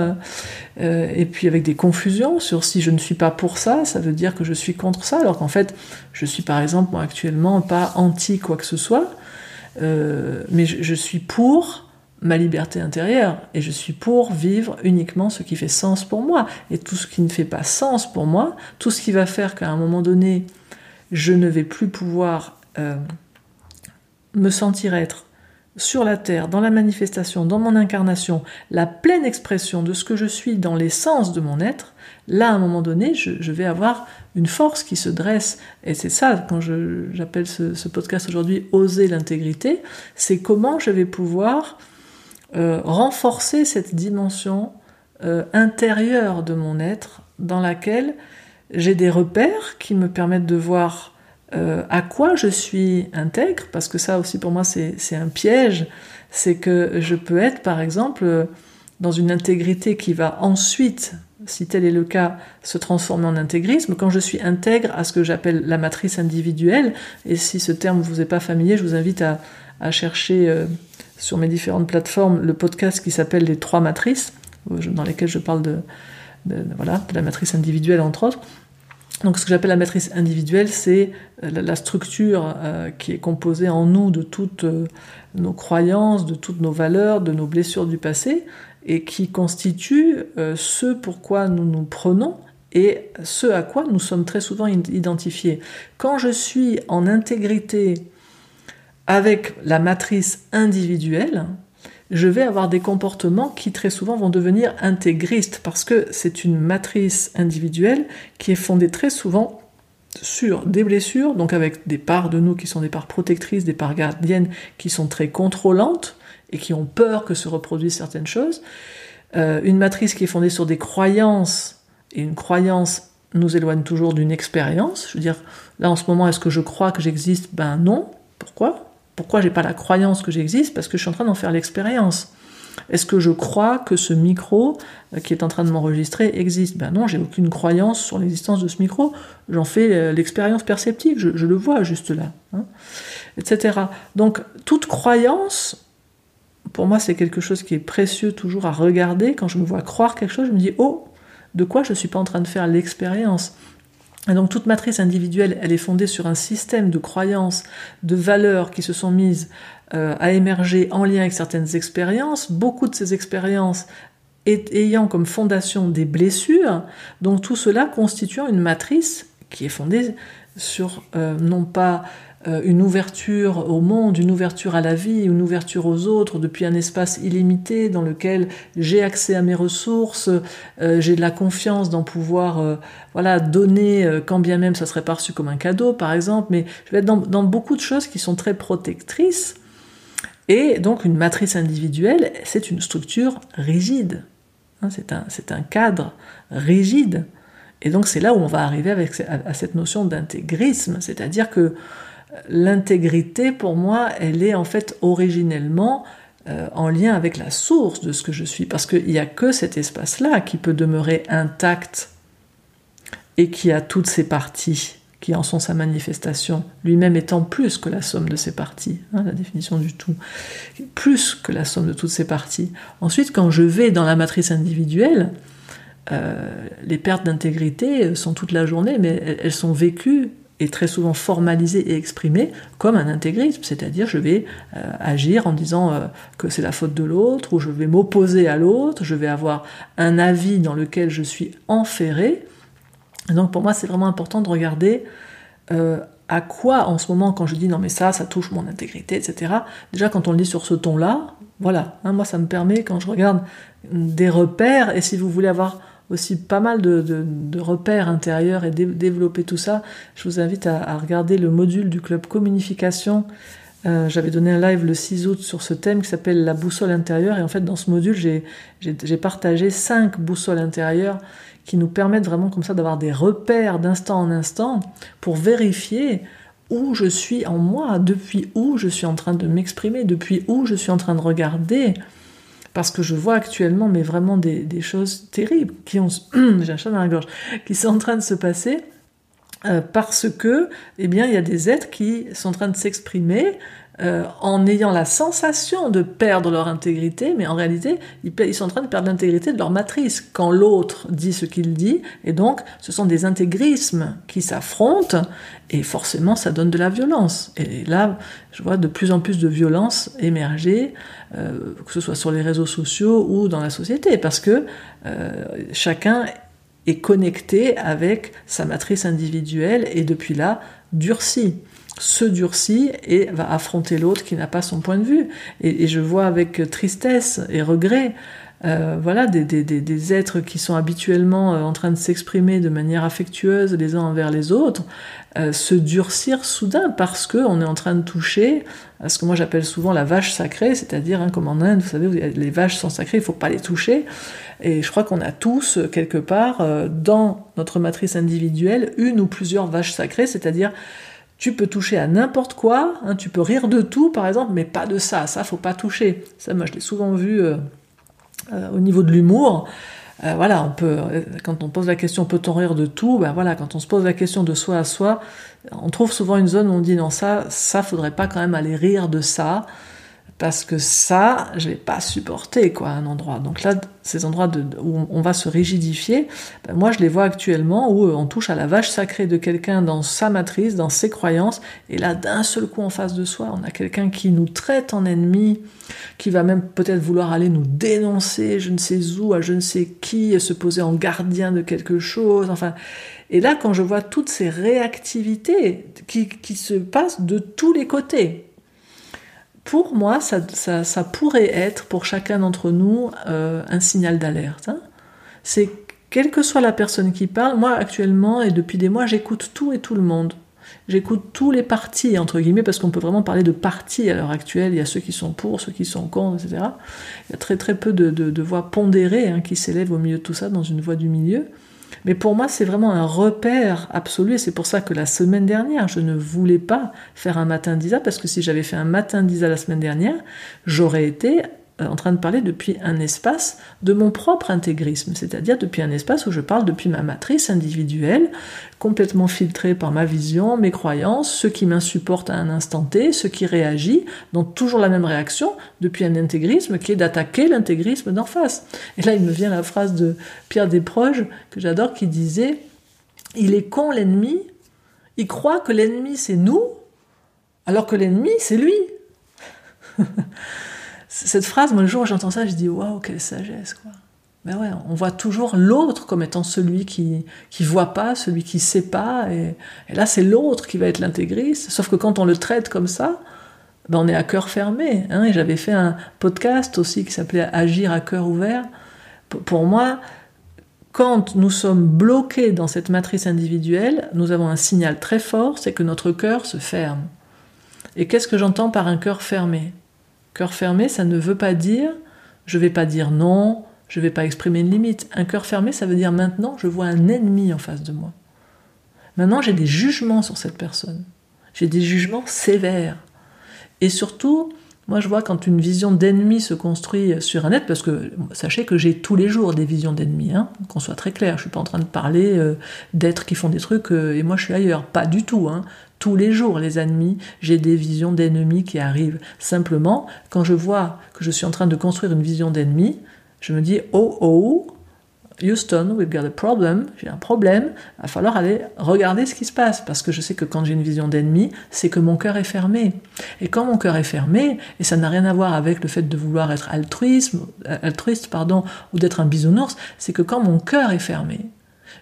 A: et puis avec des confusions sur si je ne suis pas pour ça, ça veut dire que je suis contre ça. Alors qu'en fait, je suis par exemple moi actuellement pas anti quoi que ce soit, mais je suis pour ma liberté intérieure et je suis pour vivre uniquement ce qui fait sens pour moi. Et tout ce qui ne fait pas sens pour moi, tout ce qui va faire qu'à un moment donné, je ne vais plus pouvoir euh, me sentir être sur la terre, dans la manifestation, dans mon incarnation, la pleine expression de ce que je suis dans l'essence de mon être, là, à un moment donné, je, vais avoir une force qui se dresse. Et c'est ça, quand j'appelle ce, ce, podcast aujourd'hui Oser l'intégrité, c'est comment je vais pouvoir euh, renforcer cette dimension euh, intérieure de mon être dans laquelle j'ai des repères qui me permettent de voir euh, à quoi je suis intègre, parce que ça aussi pour moi c'est un piège, c'est que je peux être par exemple dans une intégrité qui va ensuite si tel est le cas, se transformer en intégrisme, quand je suis intègre à ce que j'appelle la matrice individuelle, et si ce terme vous est pas familier, je vous invite à, chercher sur mes différentes plateformes le podcast qui s'appelle Les trois matrices, dans lesquelles je parle de, voilà, de la matrice individuelle entre autres. Donc ce que j'appelle la matrice individuelle, c'est euh, la structure euh, qui est composée en nous de toutes nos croyances, de toutes nos valeurs, de nos blessures du passé, et qui constitue euh, ce pourquoi nous nous prenons et ce à quoi nous sommes très souvent identifiés. Quand je suis en intégrité avec la matrice individuelle, je vais avoir des comportements qui très souvent vont devenir intégristes parce que c'est une matrice individuelle qui est fondée très souvent sur des blessures, donc avec des parts de nous qui sont des parts protectrices, des parts gardiennes qui sont très contrôlantes, et qui ont peur que se reproduisent certaines choses. Euh, une matrice qui est fondée sur des croyances, et une croyance nous éloigne toujours d'une expérience. Je veux dire, là en ce moment, est-ce que je crois que j'existe? Ben non. Pourquoi? Pourquoi j'ai pas la croyance que j'existe Parce que je suis en train d'en faire l'expérience. Est-ce que je crois que ce micro euh, qui est en train de m'enregistrer existe? Ben non, j'ai aucune croyance sur l'existence de ce micro. J'en fais euh, l'expérience perceptive, je, le vois juste là, hein, etc. Donc toute croyance pour moi, c'est quelque chose qui est précieux toujours à regarder. Quand je me vois croire quelque chose, je me dis, oh, de quoi je ne suis pas en train de faire l'expérience? Donc toute matrice individuelle, elle est fondée sur un système de croyances, de valeurs qui se sont mises euh, à émerger en lien avec certaines expériences, beaucoup de ces expériences ayant comme fondation des blessures, donc tout cela constituant une matrice qui est fondée sur euh, non pas une ouverture au monde, une ouverture à la vie, une ouverture aux autres depuis un espace illimité dans lequel j'ai accès à mes ressources, euh, j'ai de la confiance d'en pouvoir euh, voilà donner quand bien même ça serait perçu comme un cadeau par exemple, mais je vais être dans, beaucoup de choses qui sont très protectrices. Et donc une matrice individuelle, c'est une structure rigide, hein, c'est un, un cadre rigide. Et donc c'est là où on va arriver avec, à cette notion d'intégrisme, c'est-à-dire que l'intégrité, pour moi, elle est en fait originellement euh, en lien avec la source de ce que je suis, parce qu'il n'y a que cet espace-là qui peut demeurer intact et qui a toutes ses parties qui en sont sa manifestation, lui-même étant plus que la somme de ses parties, hein, la définition du tout, plus que la somme de toutes ses parties. Ensuite, quand je vais dans la matrice individuelle, euh, les pertes d'intégrité sont toute la journée, mais elles sont vécues très souvent formalisé et exprimé comme un intégrisme, c'est-à-dire je vais euh, agir en disant euh, que c'est la faute de l'autre, ou je vais m'opposer à l'autre, je vais avoir un avis dans lequel je suis enferré. donc pour moi c'est vraiment important de regarder euh, à quoi en ce moment quand je dis non mais ça, ça touche mon intégrité, etc. Déjà quand on le dit sur ce ton-là, voilà, hein, moi ça me permet quand je regarde des repères, et si vous voulez avoir aussi pas mal de, repères intérieurs et développer tout ça, je vous invite à, regarder le module du club communication. Euh, j'avais donné un live le 6 août sur ce thème qui s'appelle la boussole intérieure et en fait dans ce module j'ai partagé cinq boussoles intérieures qui nous permettent vraiment comme ça d'avoir des repères d'instant en instant pour vérifier où je suis en moi, depuis où je suis en train de m'exprimer, depuis où je suis en train de regarder, parce que je vois actuellement, mais vraiment des, choses terribles qui ont, j'ai un dans la gorge, qui sont en train de se passer. Euh, parce que, eh bien, il y a des êtres qui sont en train de s'exprimer euh, en ayant la sensation de perdre leur intégrité, mais en réalité, ils, sont en train de perdre l'intégrité de leur matrice quand l'autre dit ce qu'il dit, et donc ce sont des intégrismes qui s'affrontent, et forcément ça donne de la violence. Et là, je vois de plus en plus de violence émerger, euh, que ce soit sur les réseaux sociaux ou dans la société, parce que euh, chacun est connecté avec sa matrice individuelle, et depuis là, durci se durcit et va affronter l'autre qui n'a pas son point de vue. Et, je vois avec tristesse et regret, euh, voilà, des, êtres qui sont habituellement euh, en train de s'exprimer de manière affectueuse les uns envers les autres, euh, se durcir soudain parce qu'on est en train de toucher à ce que moi j'appelle souvent la vache sacrée, c'est-à-dire hein, comme en Inde, vous savez, les vaches sont sacrées, il faut pas les toucher. Et je crois qu'on a tous, quelque part, dans notre matrice individuelle, une ou plusieurs vaches sacrées, c'est-à-dire tu peux toucher à n'importe quoi, hein, tu peux rire de tout par exemple, mais pas de ça, ça faut pas toucher. Ça moi je l'ai souvent vu euh, euh, au niveau de l'humour. euh, voilà, on peut, quand on pose la question peut-on rire de tout, ben voilà, quand on se pose la question de soi à soi, on trouve souvent une zone où on dit non ça, ça faudrait pas quand même aller rire de ça parce que ça, je vais pas supporter quoi, un endroit. Donc là, ces endroits où on va se rigidifier, ben moi je les vois actuellement où euh, on touche à la vache sacrée de quelqu'un dans sa matrice, dans ses croyances, et là d'un seul coup en face de soi, on a quelqu'un qui nous traite en ennemi, qui va même peut-être vouloir aller nous dénoncer, je ne sais où, à je ne sais qui, se poser en gardien de quelque chose, enfin. Et là, quand je vois toutes ces réactivités qui se passent de tous les côtés, pour moi, ça, pourrait être pour chacun d'entre nous euh, un signal d'alerte. Hein. C'est quelle que soit la personne qui parle, moi actuellement et depuis des mois, j'écoute tout et tout le monde. J'écoute tous les partis, entre guillemets, parce qu'on peut vraiment parler de partis à l'heure actuelle. Il y a ceux qui sont pour, ceux qui sont contre, etc. Il y a très très peu de, voix pondérées hein, qui s'élèvent au milieu de tout ça, dans une voie du milieu. Mais pour moi, c'est vraiment un repère absolu, et c'est pour ça que la semaine dernière, je ne voulais pas faire un matin d'Isa, parce que si j'avais fait un matin d'Isa la semaine dernière, j'aurais été en train de parler depuis un espace de mon propre intégrisme, c'est-à-dire depuis un espace où je parle depuis ma matrice individuelle, complètement filtrée par ma vision, mes croyances, ce qui m'insupporte à un instant T, ce qui réagit, donc toujours la même réaction, depuis un intégrisme qui est d'attaquer l'intégrisme d'en face. Et là, il me vient la phrase de Pierre Desproges, que j'adore, qui disait « Il est con l'ennemi, il croit que l'ennemi c'est nous, alors que l'ennemi c'est lui ». Cette phrase, moi, le jour où j'entends ça, je dis waouh, quelle sagesse, quoi. Ben ouais, on voit toujours l'autre comme étant celui qui qui voit pas, celui qui sait pas, et, là c'est l'autre qui va être l'intégriste. Sauf que quand on le traite comme ça, ben on est à cœur fermé. Hein, et j'avais fait un podcast aussi qui s'appelait Agir à cœur ouvert. Pour moi, quand nous sommes bloqués dans cette matrice individuelle, nous avons un signal très fort, c'est que notre cœur se ferme. Et qu'est-ce que j'entends par un cœur fermé? Cœur fermé, ça ne veut pas dire je vais pas dire non, je vais pas exprimer une limite. Un cœur fermé, ça veut dire maintenant je vois un ennemi en face de moi. Maintenant j'ai des jugements sur cette personne. J'ai des jugements sévères. Et surtout, moi, je vois quand une vision d'ennemi se construit sur un net, parce que sachez que j'ai tous les jours des visions d'ennemis, hein, qu'on soit très clair. Je suis pas en train de parler euh, d'êtres qui font des trucs euh, et moi je suis ailleurs. Pas du tout. Hein. Tous les jours, les ennemis, j'ai des visions d'ennemis qui arrivent. Simplement, quand je vois que je suis en train de construire une vision d'ennemi, je me dis oh oh, Houston, we've got a problem, j'ai un problème, il va falloir aller regarder ce qui se passe, parce que je sais que quand j'ai une vision d'ennemi, c'est que mon cœur est fermé. Et quand mon cœur est fermé, et ça n'a rien à voir avec le fait de vouloir être altruisme, euh, altruiste pardon, ou d'être un bisounours, c'est que quand mon cœur est fermé,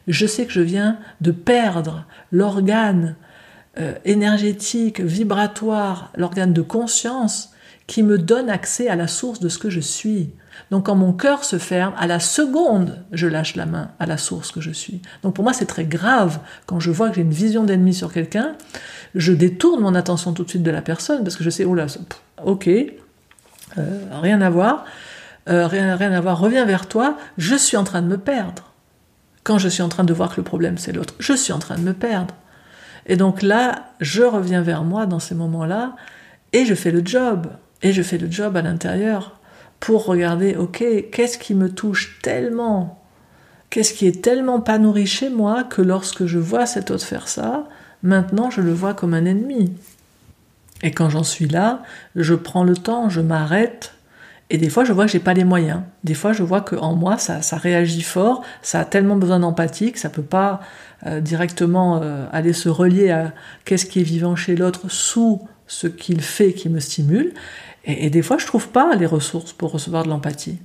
A: je sais que je viens de perdre l'organe euh, énergétique, vibratoire, l'organe de conscience qui me donne accès à la source de ce que je suis. Donc quand mon cœur se ferme, à la seconde, je lâche la main à la source que je suis. Donc pour moi, c'est très grave quand je vois que j'ai une vision d'ennemi sur quelqu'un, je détourne mon attention tout de suite de la personne parce que je sais, oh là, ok, euh, rien à voir, euh, rien, rien à voir, reviens vers toi, je suis en train de me perdre. Quand je suis en train de voir que le problème c'est l'autre, je suis en train de me perdre. Et donc là, je reviens vers moi dans ces moments-là et je fais le job. Et je fais le job à l'intérieur pour regarder, ok, qu'est-ce qui me touche tellement? Qu'est-ce qui est tellement pas nourri chez moi que lorsque je vois cet autre faire ça, maintenant je le vois comme un ennemi. Et quand j'en suis là, je prends le temps, je m'arrête, et des fois je vois que j'ai pas les moyens. Des fois je vois que en moi ça, réagit fort, ça a tellement besoin d'empathie que ça peut pas euh, directement euh, aller se relier à qu'est-ce qui est vivant chez l'autre sous ce qu'il fait qui me stimule. Et, des fois, je trouve pas les ressources pour recevoir de l'empathie.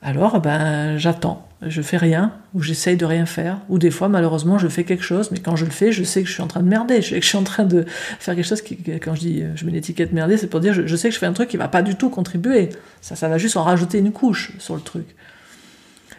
A: Alors, ben, j'attends. Je fais rien, ou j'essaye de rien faire, ou des fois, malheureusement, je fais quelque chose, mais quand je le fais, je sais que je suis en train de merder. Je sais que je suis en train de faire quelque chose qui, quand je dis, je mets l'étiquette merder, c'est pour dire, je, sais que je fais un truc qui va pas du tout contribuer. Ça, ça va juste en rajouter une couche sur le truc.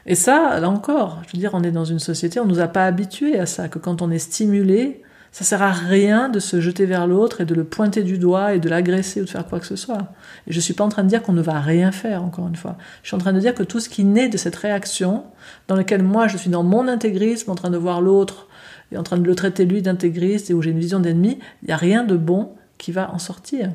A: Et ça, là encore, je veux dire, on est dans une société, on nous a pas habitués à ça, que quand on est stimulé, ça sert à rien de se jeter vers l'autre et de le pointer du doigt et de l'agresser ou de faire quoi que ce soit. Et je suis pas en train de dire qu'on ne va rien faire, encore une fois. Je suis en train de dire que tout ce qui naît de cette réaction, dans laquelle moi je suis dans mon intégrisme, en train de voir l'autre et en train de le traiter lui d'intégriste et où j'ai une vision d'ennemi, il n'y a rien de bon qui va en sortir.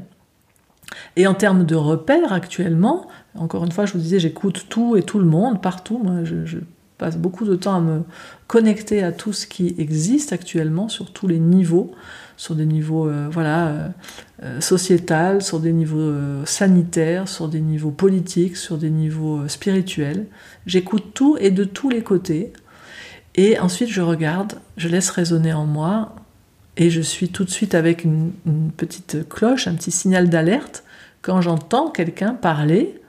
A: Et en termes de repères actuellement, encore une fois, je vous disais, j'écoute tout et tout le monde, partout. Moi, je, passe beaucoup de temps à me connecter à tout ce qui existe actuellement sur tous les niveaux, sur des niveaux euh, voilà euh, euh, sociétal, sur des niveaux sanitaires, sur des niveaux politiques, sur des niveaux spirituels. J'écoute tout et de tous les côtés. Et ensuite je regarde, je laisse résonner en moi et je suis tout de suite avec une, petite cloche, un petit signal d'alerte quand j'entends quelqu'un parler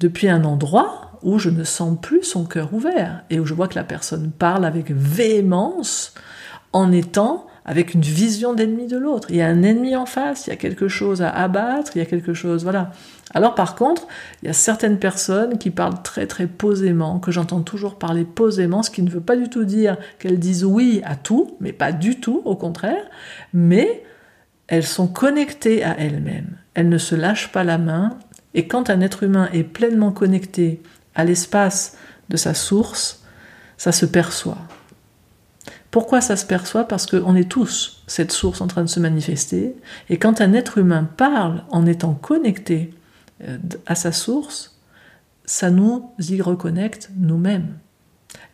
A: depuis un endroit où je ne sens plus son cœur ouvert et où je vois que la personne parle avec véhémence en étant avec une vision d'ennemi de l'autre. Il y a un ennemi en face, il y a quelque chose à abattre, il y a quelque chose, voilà. Alors par contre, il y a certaines personnes qui parlent très très posément, que j'entends toujours parler posément, ce qui ne veut pas du tout dire qu'elles disent oui à tout, mais pas du tout, au contraire, mais elles sont connectées à elles-mêmes. Elles ne se lâchent pas la main, et quand un être humain est pleinement connecté à l'espace de sa source, ça se perçoit. Pourquoi ça se perçoit? Parce qu'on est tous cette source en train de se manifester. Et quand un être humain parle en étant connecté euh, à sa source, ça nous y reconnecte nous-mêmes.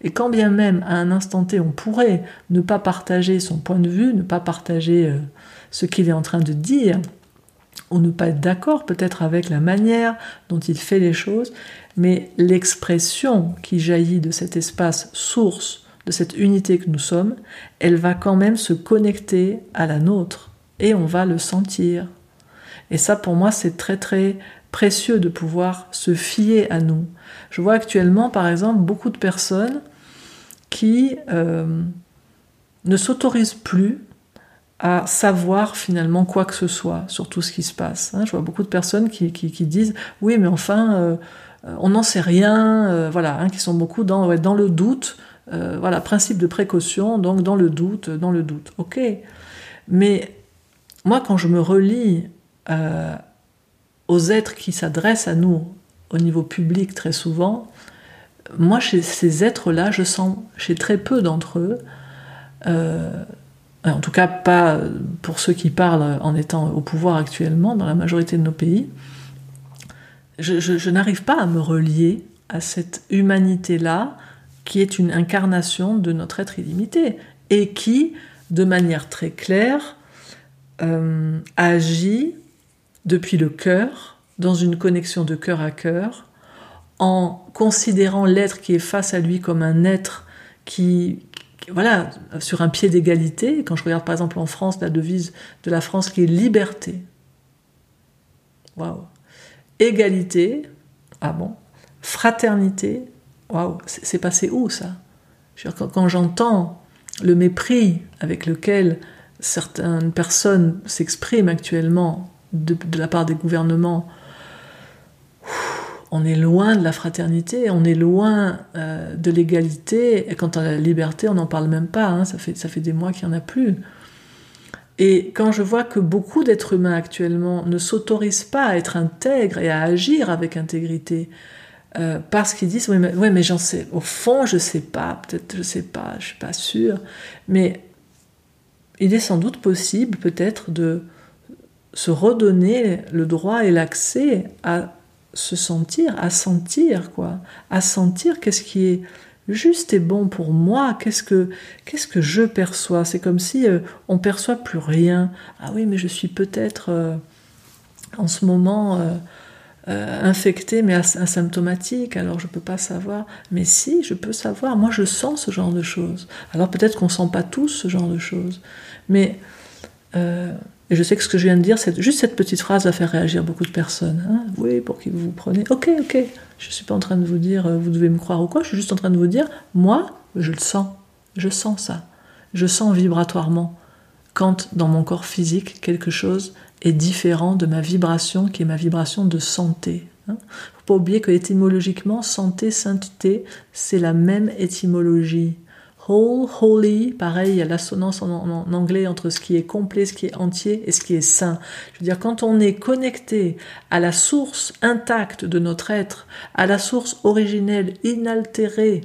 A: Et quand bien même à un instant T on pourrait ne pas partager son point de vue, ne pas partager euh, ce qu'il est en train de dire, ou ne pas être d'accord peut-être avec la manière dont il fait les choses, mais l'expression qui jaillit de cet espace source de cette unité que nous sommes, elle va quand même se connecter à la nôtre et on va le sentir. Et ça, pour moi, c'est très très précieux de pouvoir se fier à nous. Je vois actuellement, par exemple, beaucoup de personnes qui euh, ne s'autorisent plus à savoir finalement quoi que ce soit sur tout ce qui se passe. Hein. Je vois beaucoup de personnes qui, disent oui, mais enfin, euh, on n'en sait rien, euh, voilà, hein, qui sont beaucoup dans, dans le doute euh, voilà, principe de précaution, donc dans le doute, dans le doute. Ok. Mais moi, quand je me relie euh, aux êtres qui s'adressent à nous au niveau public très souvent, moi, chez ces êtres-là, je sens, chez très peu d'entre eux, euh, en tout cas pas pour ceux qui parlent en étant au pouvoir actuellement dans la majorité de nos pays, je n'arrive pas à me relier à cette humanité-là qui est une incarnation de notre être illimité et qui, de manière très claire, euh, agit depuis le cœur, dans une connexion de cœur à cœur, en considérant l'être qui est face à lui comme un être qui, voilà, sur un pied d'égalité. Quand je regarde par exemple en France la devise de la France qui est liberté. Waouh. Égalité. Ah bon. Fraternité, waouh, c'est passé où ça? Quand, j'entends le mépris avec lequel certaines personnes s'expriment actuellement de, la part des gouvernements, on est loin de la fraternité, on est loin euh, de l'égalité, et quant à la liberté, on n'en parle même pas, hein. ça, fait, ça fait des mois qu'il n'y en a plus. Et quand je vois que beaucoup d'êtres humains actuellement ne s'autorisent pas à être intègres et à agir avec intégrité, euh, parce qu'ils disent oui mais, mais j'en sais au fond je sais pas peut-être je sais pas je suis pas sûr mais il est sans doute possible peut-être de se redonner le droit et l'accès à se sentir à sentir quoi. À sentir qu'est-ce qui est juste et bon pour moi qu'est-ce que qu'est-ce que je perçois. C'est comme si euh, on perçoit plus rien. Ah oui mais je suis peut-être euh, en ce moment euh, infecté mais asymptomatique, alors je ne peux pas savoir. Mais si, je peux savoir. Moi, je sens ce genre de choses. Alors peut-être qu'on ne sent pas tous ce genre de choses. Mais euh, je sais que ce que je viens de dire, c'est juste cette petite phrase va faire réagir beaucoup de personnes. Hein. oui, pour qui vous vous prenez. Ok, ok. Je ne suis pas en train de vous dire, euh, vous devez me croire ou quoi. Je suis juste en train de vous dire, moi, je le sens. Je sens ça. Je sens vibratoirement quand dans mon corps physique quelque chose est différent de ma vibration qui est ma vibration de santé. Hein. faut pas oublier que étymologiquement, santé, sainteté, c'est la même étymologie. Whole, holy, pareil, il y a l'assonance en, en, anglais entre ce qui est complet, ce qui est entier et ce qui est saint. Je veux dire, quand on est connecté à la source intacte de notre être, à la source originelle, inaltérée,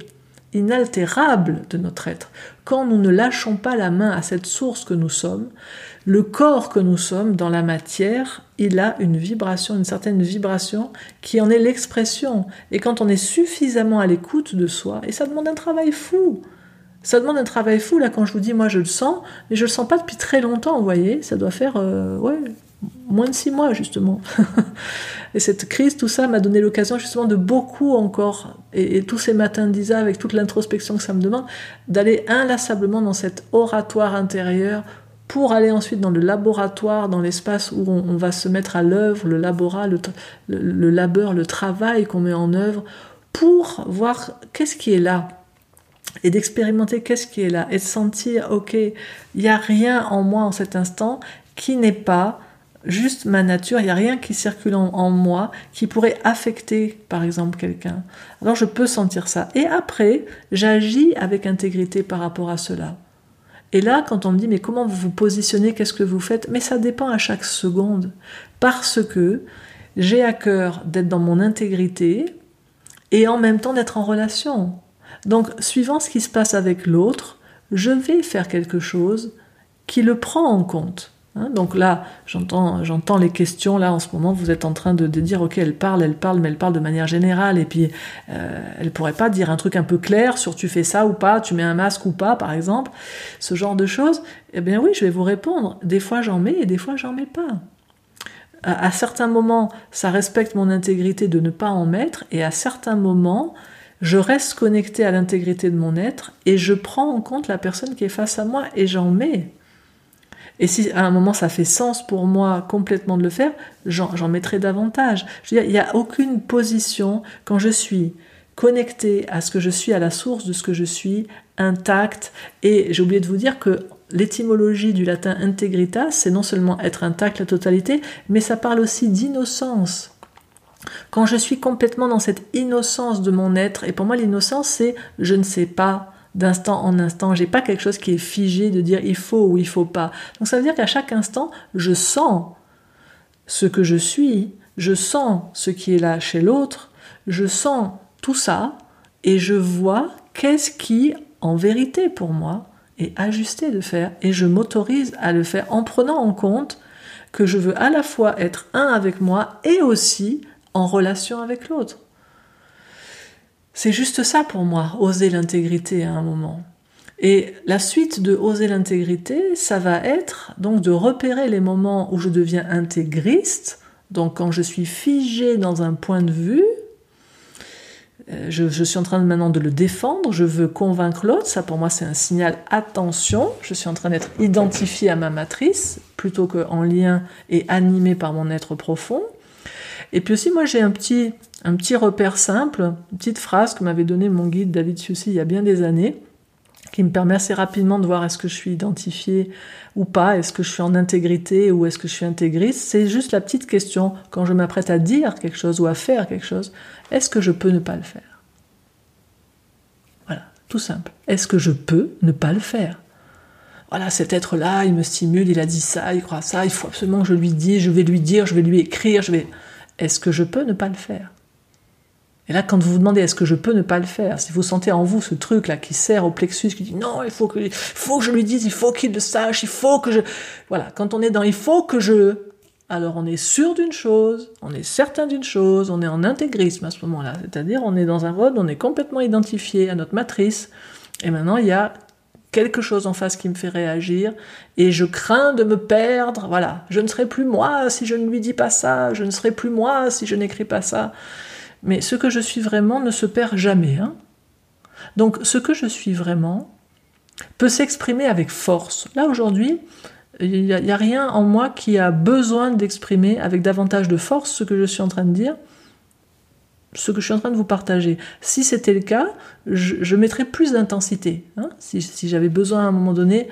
A: inaltérable de notre être. Quand nous ne lâchons pas la main à cette source que nous sommes, le corps que nous sommes dans la matière, il a une vibration, une certaine vibration qui en est l'expression. Et quand on est suffisamment à l'écoute de soi, et ça demande un travail fou, ça demande un travail fou, là, quand je vous dis, moi, je le sens, mais je le sens pas depuis très longtemps, vous voyez, ça doit faire, euh, moins de six mois, justement. et cette crise, tout ça, m'a donné l'occasion, justement, de beaucoup encore, et, tous ces matins d'Isa, avec toute l'introspection que ça me demande, d'aller inlassablement dans cet oratoire intérieur pour aller ensuite dans le laboratoire, dans l'espace où on, va se mettre à l'œuvre, le laborat, le, le, labeur, le travail qu'on met en œuvre, pour voir qu'est-ce qui est là et d'expérimenter qu'est-ce qui est là et de sentir, ok, il n'y a rien en moi en cet instant qui n'est pas juste ma nature, il n'y a rien qui circule en, moi qui pourrait affecter, par exemple, quelqu'un. Alors je peux sentir ça. Et après, j'agis avec intégrité par rapport à cela. Et là, quand on me dit, mais comment vous vous positionnez, qu'est-ce que vous faites? Mais ça dépend à chaque seconde. Parce que j'ai à cœur d'être dans mon intégrité et en même temps d'être en relation. Donc, suivant ce qui se passe avec l'autre, je vais faire quelque chose qui le prend en compte. Hein, donc là, j'entends, les questions. Là, en ce moment, vous êtes en train de, dire, ok, elle parle, elle parle, mais elle parle de manière générale. Et puis, euh, elle pourrait pas dire un truc un peu clair sur tu fais ça ou pas, tu mets un masque ou pas, par exemple, ce genre de choses. Eh bien oui, je vais vous répondre. Des fois, j'en mets et des fois, j'en mets pas. À, à certains moments, ça respecte mon intégrité de ne pas en mettre, et à certains moments, je reste connecté à l'intégrité de mon être et je prends en compte la personne qui est face à moi et j'en mets. Et si à un moment ça fait sens pour moi complètement de le faire, j'en mettrai davantage. il n'y a aucune position quand je suis connecté à ce que je suis, à la source de ce que je suis, intact. Et j'ai oublié de vous dire que l'étymologie du latin integritas, c'est non seulement être intact, la totalité, mais ça parle aussi d'innocence. Quand je suis complètement dans cette innocence de mon être, et pour moi l'innocence c'est je ne sais pas, d'instant en instant. J'ai pas quelque chose qui est figé de dire il faut ou il faut pas. Donc ça veut dire qu'à chaque instant, je sens ce que je suis, je sens ce qui est là chez l'autre, je sens tout ça et je vois qu'est-ce qui, en vérité pour moi, est ajusté de faire et je m'autorise à le faire en prenant en compte que je veux à la fois être un avec moi et aussi en relation avec l'autre. C'est juste ça pour moi, oser l'intégrité à un moment. Et la suite de oser l'intégrité, ça va être donc de repérer les moments où je deviens intégriste, donc quand je suis figé dans un point de vue, euh, je, suis en train maintenant de le défendre, je veux convaincre l'autre, ça pour moi c'est un signal attention, je suis en train d'être identifié à ma matrice plutôt qu'en lien et animé par mon être profond. Et puis aussi moi j'ai un petit un petit repère simple, une petite phrase que m'avait donné mon guide David Siussi il y a bien des années, qui me permet assez rapidement de voir est-ce que je suis identifié ou pas, est-ce que je suis en intégrité ou est-ce que je suis intégriste. C'est juste la petite question quand je m'apprête à dire quelque chose ou à faire quelque chose, est-ce que je peux ne pas le faire? Voilà, tout simple. Est-ce que je peux ne pas le faire? Voilà, cet être-là, il me stimule, il a dit ça, il croit ça, il faut absolument que je lui dise, je vais lui dire, je vais lui écrire, je vais... Est-ce que je peux ne pas le faire? Et là, quand vous vous demandez est-ce que je peux ne pas le faire, si vous sentez en vous ce truc-là qui sert au plexus, qui dit non, il faut que, je lui dise, il faut qu'il le sache, il faut que je... Voilà, quand on est dans il faut que je... Alors on est sûr d'une chose, on est certain d'une chose, on est en intégrisme à ce moment-là. C'est-à-dire on est dans un mode, on est complètement identifié à notre matrice. Et maintenant, il y a quelque chose en face qui me fait réagir et je crains de me perdre. Voilà, je ne serai plus moi si je ne lui dis pas ça, je ne serai plus moi si je n'écris pas ça. Mais ce que je suis vraiment ne se perd jamais. Hein. Donc ce que je suis vraiment peut s'exprimer avec force. Là aujourd'hui, il n'y a, rien en moi qui a besoin d'exprimer avec davantage de force ce que je suis en train de dire, ce que je suis en train de vous partager. Si c'était le cas, je, mettrais plus d'intensité. Hein. si, si j'avais besoin à un moment donné,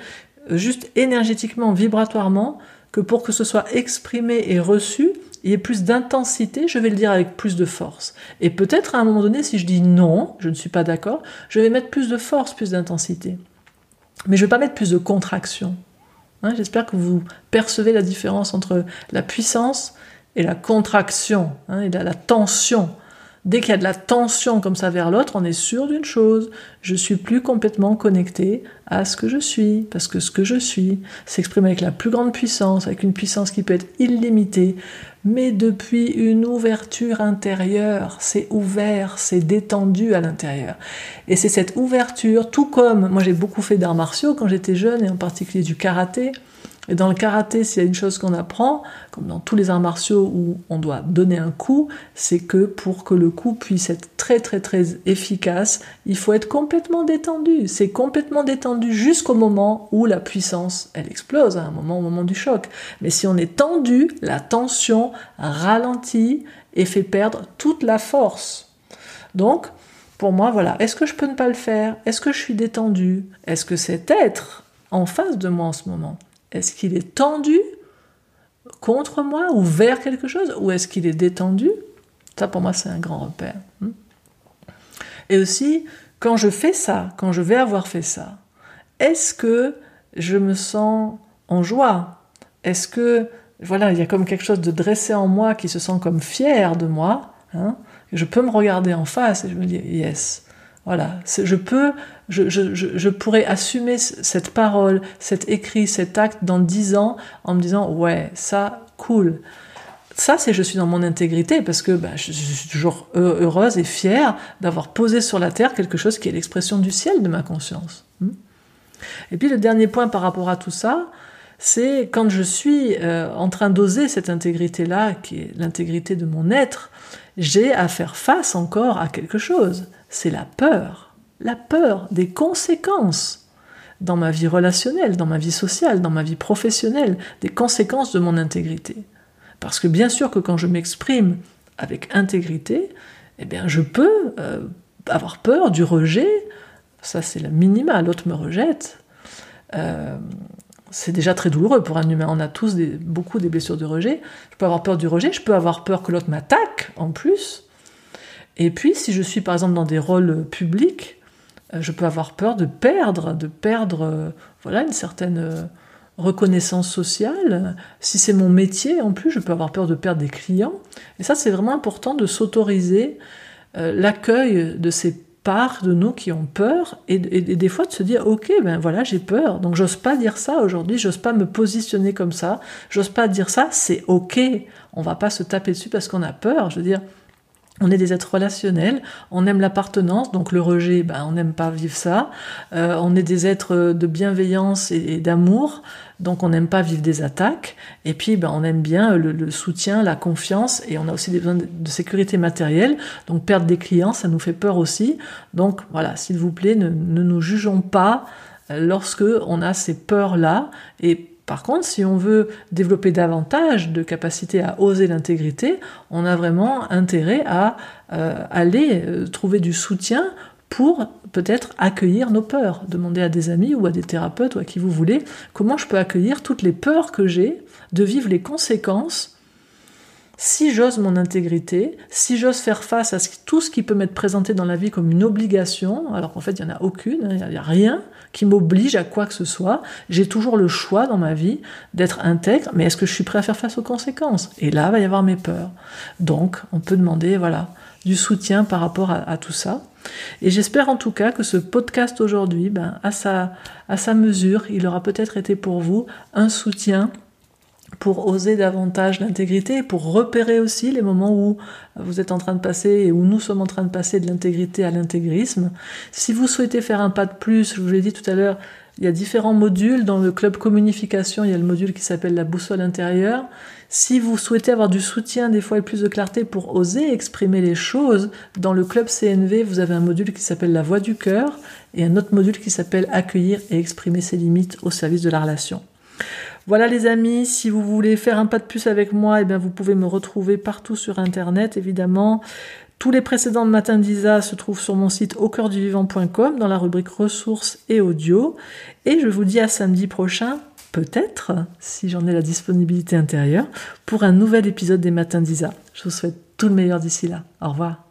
A: juste énergétiquement, vibratoirement, que pour que ce soit exprimé et reçu, il y ait plus d'intensité, je vais le dire avec plus de force. Et peut-être à un moment donné, si je dis non, je ne suis pas d'accord, je vais mettre plus de force, plus d'intensité. Mais je ne vais pas mettre plus de contraction. Hein, j'espère que vous percevez la différence entre la puissance et la contraction, hein, et la, tension. Dès qu'il y a de la tension comme ça vers l'autre, on est sûr d'une chose, je suis plus complètement connecté à ce que je suis, parce que ce que je suis s'exprime avec la plus grande puissance, avec une puissance qui peut être illimitée, mais depuis une ouverture intérieure, c'est ouvert, c'est détendu à l'intérieur. Et c'est cette ouverture, tout comme moi j'ai beaucoup fait d'arts martiaux quand j'étais jeune, et en particulier du karaté, et dans le karaté, s'il y a une chose qu'on apprend, comme dans tous les arts martiaux où on doit donner un coup, c'est que pour que le coup puisse être très très très efficace, il faut être complètement détendu. C'est complètement détendu jusqu'au moment où la puissance, elle explose, à un moment au moment du choc. Mais si on est tendu, la tension ralentit et fait perdre toute la force. Donc, pour moi, voilà, est-ce que je peux ne pas le faire? Est-ce que je suis détendu? Est-ce que cet être en face de moi en ce moment? Est-ce qu'il est tendu contre moi ou vers quelque chose ou est-ce qu'il est détendu? Ça pour moi c'est un grand repère. Hmm. Et aussi, quand je fais ça, quand je vais avoir fait ça, est-ce que je me sens en joie? Est-ce que, voilà, il y a comme quelque chose de dressé en moi qui se sent comme fier de moi hein? Je peux me regarder en face et je me dis, yes, voilà, je peux, je, je, je, pourrais assumer cette parole, cet écrit, cet acte dans dix ans en me disant ouais, ça, cool. Ça, c'est je suis dans mon intégrité parce que bah, je, suis toujours heureuse et fière d'avoir posé sur la terre quelque chose qui est l'expression du ciel de ma conscience. Hmm. Et puis le dernier point par rapport à tout ça, c'est quand je suis euh, en train d'oser cette intégrité-là, qui est l'intégrité de mon être, j'ai à faire face encore à quelque chose c'est la peur, la peur des conséquences dans ma vie relationnelle, dans ma vie sociale, dans ma vie professionnelle, des conséquences de mon intégrité. Parce que bien sûr que quand je m'exprime avec intégrité, eh bien je peux euh, avoir peur du rejet, ça c'est le minima, l'autre me rejette. Euh, c'est déjà très douloureux pour un humain. On a tous beaucoup des blessures de rejet. Je peux avoir peur du rejet, je peux avoir peur que l'autre m'attaque en plus. Et puis, si je suis par exemple dans des rôles publics, euh, je peux avoir peur de perdre, de perdre, euh, voilà, une certaine euh, reconnaissance sociale. Si c'est mon métier, en plus, je peux avoir peur de perdre des clients. Et ça, c'est vraiment important de s'autoriser l'accueil de ces parts de nous qui ont peur et, des fois de se dire ok ben voilà j'ai peur. Donc j'ose pas dire ça aujourd'hui j'ose pas me positionner comme ça. J'ose pas dire ça c'est ok. On va pas se taper dessus parce qu'on a peur. Je veux dire on est des êtres relationnels, on aime l'appartenance, donc le rejet, ben, on n'aime pas vivre ça. Euh, on est des êtres de bienveillance et, d'amour, donc on n'aime pas vivre des attaques. Et puis, ben, on aime bien le, soutien, la confiance, et on a aussi des besoins de, sécurité matérielle. Donc perdre des clients, ça nous fait peur aussi. Donc voilà, s'il vous plaît, ne, ne nous jugeons pas lorsque on a ces peurs-là. Et par contre, si on veut développer davantage de capacité à oser l'intégrité, on a vraiment intérêt à euh, aller euh, trouver du soutien pour peut-être accueillir nos peurs. Demander à des amis ou à des thérapeutes ou à qui vous voulez comment je peux accueillir toutes les peurs que j'ai de vivre les conséquences si j'ose mon intégrité, si j'ose faire face à tout ce qui peut m'être présenté dans la vie comme une obligation, alors qu'en fait il n'y en a aucune, il n'y a rien qui m'oblige à quoi que ce soit, j'ai toujours le choix dans ma vie d'être intègre, mais est-ce que je suis prêt à faire face aux conséquences? Et là, il va y avoir mes peurs. Donc, on peut demander, voilà, du soutien par rapport à, tout ça. Et j'espère en tout cas que ce podcast aujourd'hui, ben, à, sa, à sa mesure, il aura peut-être été pour vous un soutien pour oser davantage l'intégrité, pour repérer aussi les moments où vous êtes en train de passer et où nous sommes en train de passer de l'intégrité à l'intégrisme. Si vous souhaitez faire un pas de plus, je vous l'ai dit tout à l'heure, il y a différents modules. Dans le club communication, il y a le module qui s'appelle la boussole intérieure. Si vous souhaitez avoir du soutien, des fois et plus de clarté pour oser exprimer les choses, dans le club CNV, vous avez un module qui s'appelle la voix du cœur et un autre module qui s'appelle accueillir et exprimer ses limites au service de la relation. Voilà les amis, si vous voulez faire un pas de plus avec moi, eh bien vous pouvez me retrouver partout sur internet évidemment. Tous les précédents matins d'Isa se trouvent sur mon site au cœur du vivant.com dans la rubrique ressources et audio. Et je vous dis à samedi prochain, peut-être, si j'en ai la disponibilité intérieure, pour un nouvel épisode des matins d'Isa. Je vous souhaite tout le meilleur d'ici là. Au revoir.